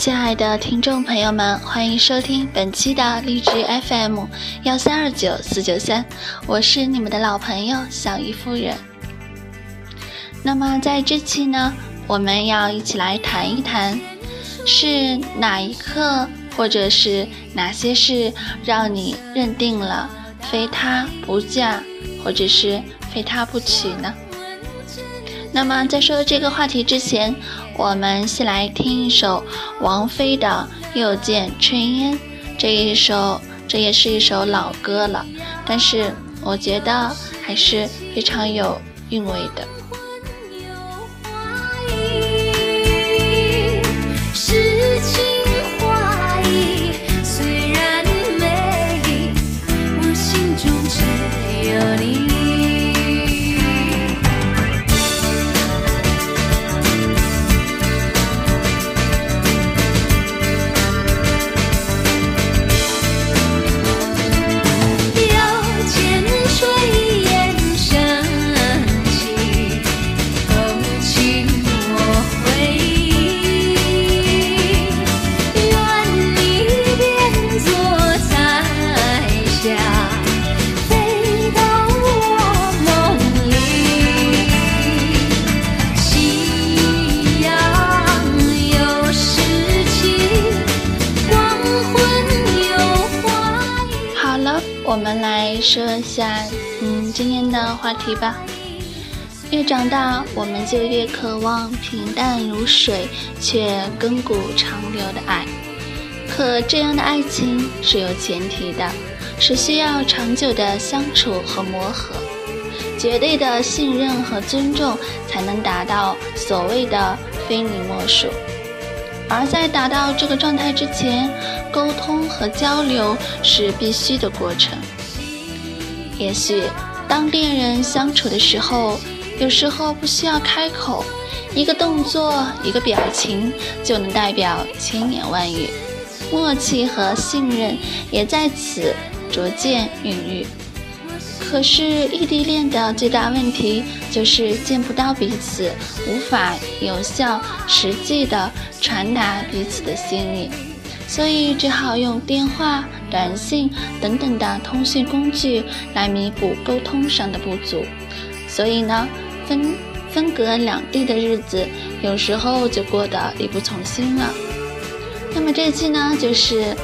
亲爱的听众朋友们，欢迎收听本期的励志 FM 幺三二九四九三，我是你们的老朋友小姨夫人。那么在这期呢，我们要一起来谈一谈，是哪一刻或者是哪些事让你认定了非他不嫁，或者是非他不娶呢？那么在说这个话题之前，我们先来听一首王菲的《又见炊烟》。这一首，这也是一首老歌了，但是我觉得还是非常有韵味的。话题吧。越长大，我们就越渴望平淡如水却亘古长流的爱。可这样的爱情是有前提的，是需要长久的相处和磨合，绝对的信任和尊重，才能达到所谓的非你莫属。而在达到这个状态之前，沟通和交流是必须的过程。也许，当恋人相处的时候，有时候不需要开口，一个动作、一个表情就能代表千言万语，默契和信任也在此逐渐孕育。可是，异地恋的最大问题就是见不到彼此，无法有效、实际的传达彼此的心意。所以只好用电话、短信等等的通讯工具来弥补沟通上的不足。所以呢，分分隔两地的日子，有时候就过得力不从心了。那么这期呢，就是，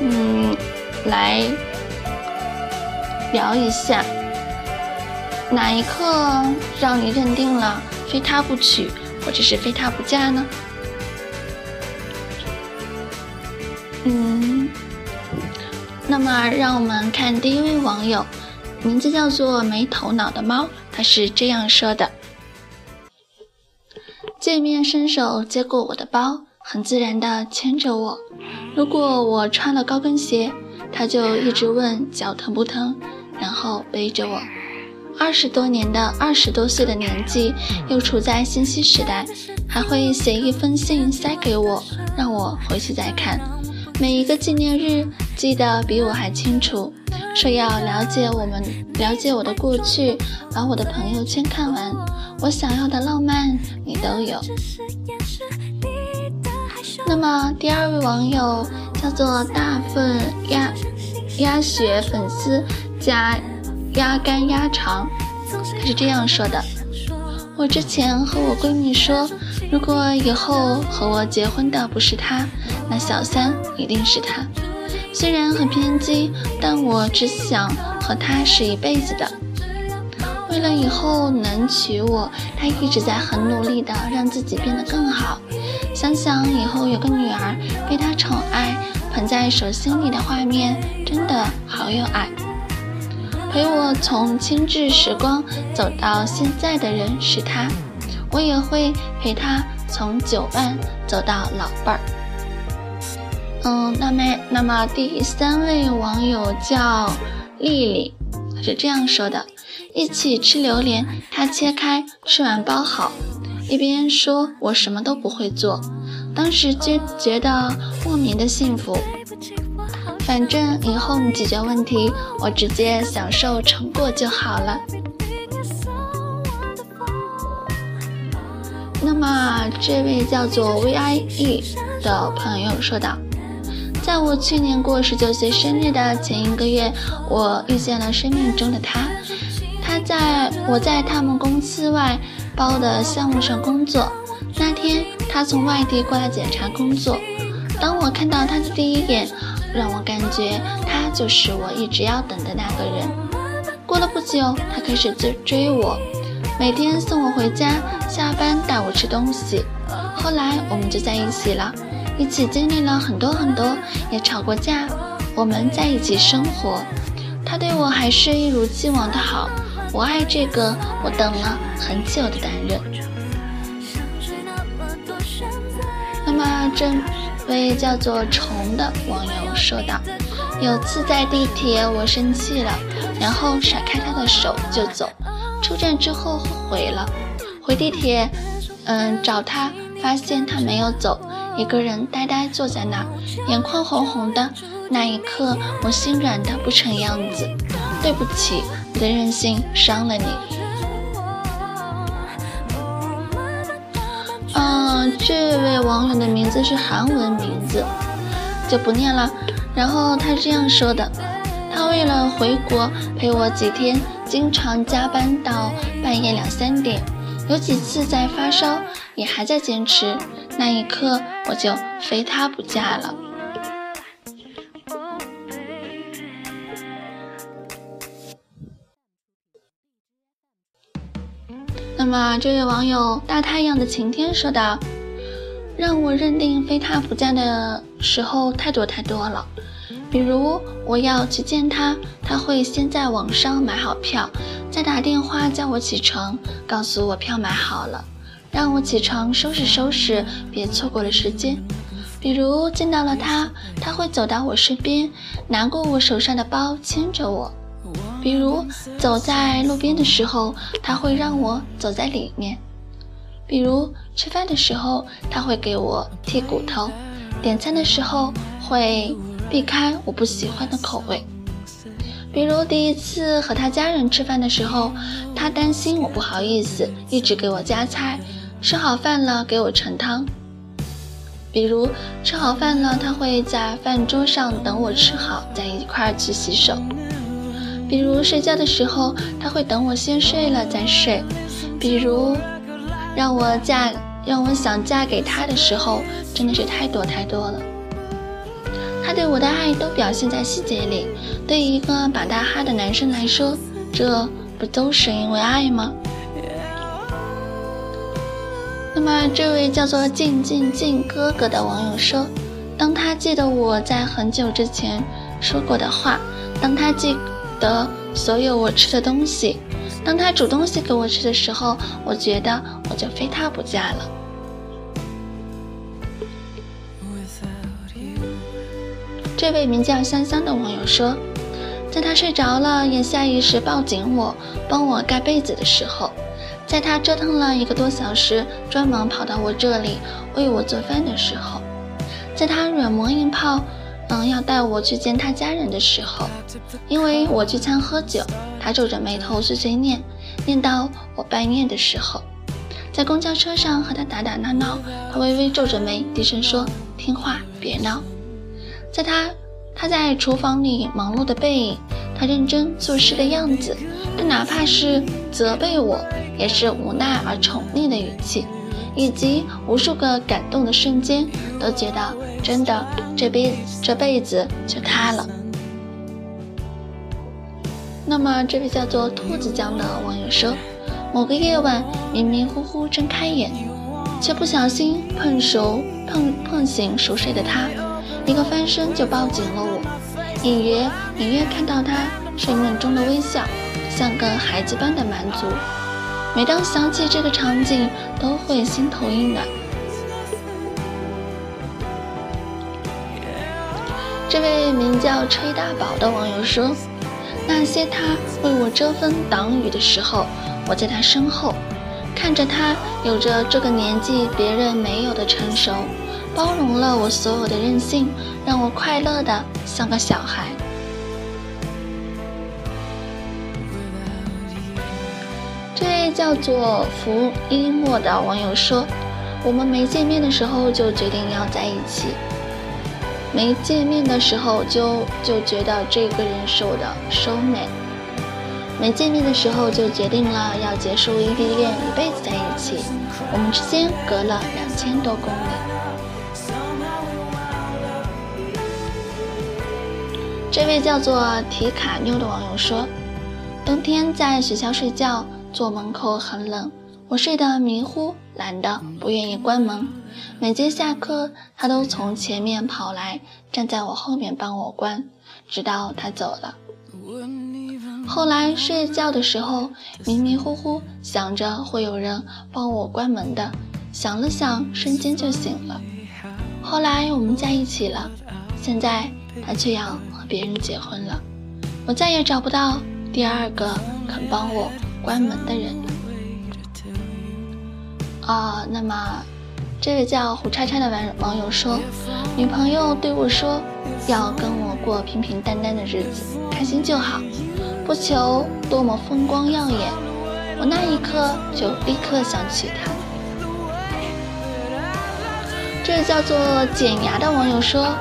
嗯，来聊一下，哪一刻让你认定了非他不娶，或者是非他不嫁呢？嗯，那么让我们看第一位网友，名字叫做没头脑的猫，他是这样说的：见面伸手接过我的包，很自然的牵着我。如果我穿了高跟鞋，他就一直问脚疼不疼，然后背着我。二十多年的二十多岁的年纪，又处在信息时代，还会写一封信塞给我，让我回去再看。每一个纪念日记得比我还清楚，说要了解我们，了解我的过去，把我的朋友圈看完，我想要的浪漫你都有。那么第二位网友叫做大份鸭鸭血粉丝加鸭肝鸭肠，他是这样说的：我之前和我闺蜜说，如果以后和我结婚的不是他。那小三一定是他，虽然很偏激，但我只想和他是一辈子的。为了以后能娶我，他一直在很努力的让自己变得更好。想想以后有个女儿被他宠爱，捧在手心里的画面，真的好有爱。陪我从青稚时光走到现在的人是他，我也会陪他从九万走到老伴儿。嗯，那么，那么第三位网友叫丽丽，是这样说的：一起吃榴莲，她切开，吃完包好，一边说我什么都不会做，当时就觉得莫名的幸福。反正以后你解决问题，我直接享受成果就好了。那么这位叫做 V I E 的朋友说道：“在我去年过十九岁生日的前一个月，我遇见了生命中的他。他在我在他们公司外包的项目上工作。那天他从外地过来检查工作。当我看到他的第一眼，让我感觉他就是我一直要等的那个人。过了不久，他开始追追我。”每天送我回家，下班带我吃东西。后来我们就在一起了，一起经历了很多很多，也吵过架。我们在一起生活，他对我还是一如既往的好。我爱这个我等了很久的男人。那么这位叫做虫的网友说道：“有次在地铁，我生气了，然后甩开他的手就走。”出站之后后悔了，回地铁，嗯，找他，发现他没有走，一个人呆呆坐在那，眼眶红红的。那一刻，我心软的不成样子。对不起，我的任性伤了你。嗯，这位网友的名字是韩文名字，就不念了。然后他这样说的：他为了回国陪我几天。经常加班到半夜两三点，有几次在发烧，也还在坚持。那一刻，我就非他不嫁了。那么，这位网友大太阳的晴天说道：“让我认定非他不嫁的时候太多太多了。”比如我要去见他，他会先在网上买好票，再打电话叫我起床，告诉我票买好了，让我起床收拾收拾，别错过了时间。比如见到了他，他会走到我身边，拿过我手上的包，牵着我。比如走在路边的时候，他会让我走在里面。比如吃饭的时候，他会给我剔骨头，点餐的时候会。避开我不喜欢的口味，比如第一次和他家人吃饭的时候，他担心我不好意思，一直给我夹菜；吃好饭了给我盛汤。比如吃好饭了，他会在饭桌上等我吃好，再一块儿去洗手。比如睡觉的时候，他会等我先睡了再睡。比如让我嫁，让我想嫁给他的时候，真的是太多太多了。他对我的爱都表现在细节里。对一个把大哈的男生来说，这不都是因为爱吗？那么，这位叫做静静静哥哥的网友说：“当他记得我在很久之前说过的话，当他记得所有我吃的东西，当他煮东西给我吃的时候，我觉得我就非他不嫁了。”这位名叫香香的网友说，在他睡着了，也下意识抱紧我，帮我盖被子的时候，在他折腾了一个多小时，专门跑到我这里为我做饭的时候，在他软磨硬泡，嗯，要带我去见他家人的时候，因为我聚餐喝酒，他皱着眉头碎碎念，念到我半夜的时候，在公交车上和他打打闹闹，他微微皱着眉，低声说：“听话，别闹。”在他，他在厨房里忙碌的背影，他认真做事的样子，他哪怕是责备我，也是无奈而宠溺的语气，以及无数个感动的瞬间，都觉得真的这辈这辈子就他了。那么这位叫做兔子酱的网友说，某个夜晚迷迷糊糊睁开眼，却不小心碰熟碰碰醒熟睡的他。一个翻身就抱紧了我，隐约隐约看到他睡梦中的微笑，像个孩子般的满足。每当想起这个场景，都会心头一暖。这位名叫吹大宝的网友说：“那些他为我遮风挡雨的时候，我在他身后，看着他有着这个年纪别人没有的成熟。”包容了我所有的任性，让我快乐的像个小孩。这位叫做福一莫的网友说：“我们没见面的时候就决定要在一起，没见面的时候就就觉得这个人是我的 soul mate，没见面的时候就决定了要结束异地恋，一辈子在一起。我们之间隔了两千多公里。”这位叫做提卡妞的网友说：“冬天在学校睡觉。”坐门口很冷，我睡得迷糊，懒得不愿意关门。每节下课，他都从前面跑来，站在我后面帮我关，直到他走了。后来睡觉的时候，迷迷糊糊想着会有人帮我关门的，想了想，瞬间就醒了。后来我们在一起了，现在他却要和别人结婚了，我再也找不到第二个肯帮我。关门的人啊，那么这位叫胡叉叉的网网友说，女朋友对我说要跟我过平平淡淡的日子，开心就好，不求多么风光耀眼。我那一刻就立刻想起他。这位叫做剪牙的网友说，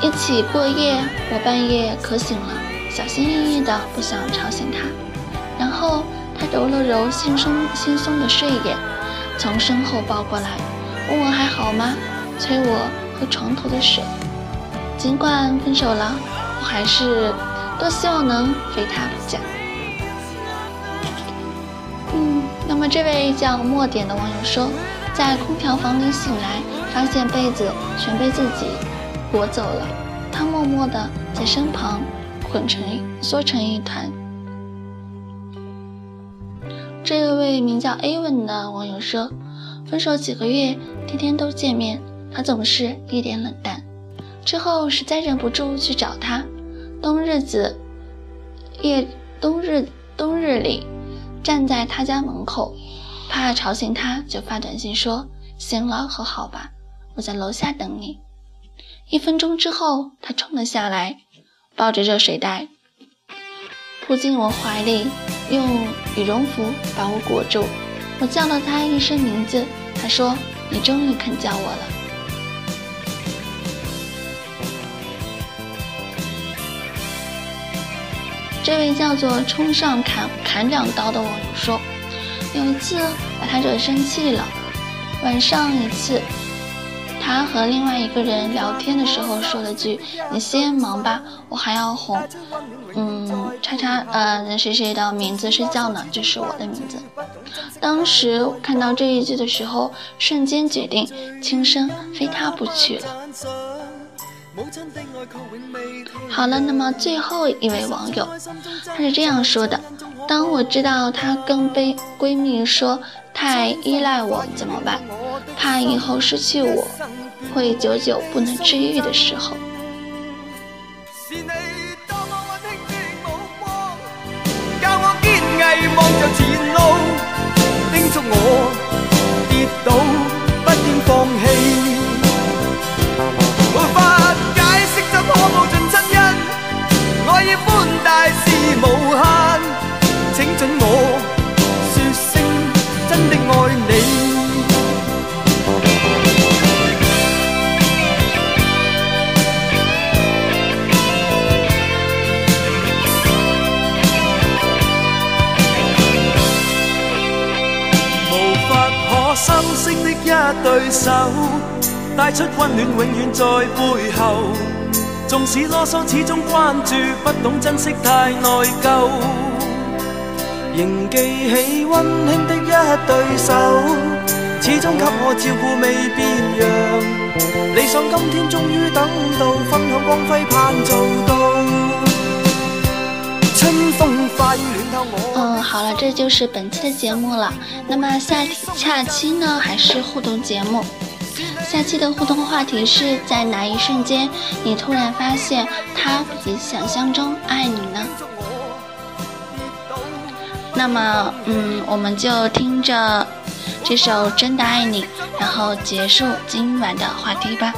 一起过夜，我半夜渴醒了，小心翼翼的不想吵醒他。然后他揉了揉惺忪惺忪的睡眼，从身后抱过来，问我还好吗？催我喝床头的水。尽管分手了，我还是多希望能非他不嫁。嗯，那么这位叫墨点的网友说，在空调房里醒来，发现被子全被自己裹走了，他默默地在身旁捆成缩成一团。这位名叫 A 问的网友说：“分手几个月，天天都见面，他总是一脸冷淡。之后实在忍不住去找他，冬日子夜冬日冬日里，站在他家门口，怕吵醒他，就发短信说：醒了和好吧，我在楼下等你。一分钟之后，他冲了下来，抱着热水袋，扑进我怀里。”用羽绒服把我裹住，我叫了他一声名字，他说：“你终于肯叫我了。”这位叫做“冲上砍砍两刀”的网友说：“有一次把他惹生气了，晚上一次。”他和另外一个人聊天的时候说了句：“你先忙吧，我还要哄。”嗯，叉叉，呃，谁谁的名字睡觉呢？就是我的名字。当时看到这一句的时候，瞬间决定轻生，非他不娶了。好了，那么最后一位网友，他是这样说的：“当我知道他跟闺闺蜜说太依赖我怎么办？”怕以后失去我，会久久不能治愈的时候。望着前路叮嘱我带出温暖，永远在背后。纵使啰嗦，始终关注，不懂珍惜，太内疚。仍记起温馨的一对手，始终给我照顾，未变样。理想今天终于等到，分享光辉，盼做到。春风化雨暖透我。嗯，好了，这就是本期的节目了。那么下下期呢，还是互动节目。下期的互动话题是在哪一瞬间，你突然发现他比想象中爱你呢？那么，嗯，我们就听着这首《真的爱你》，然后结束今晚的话题吧。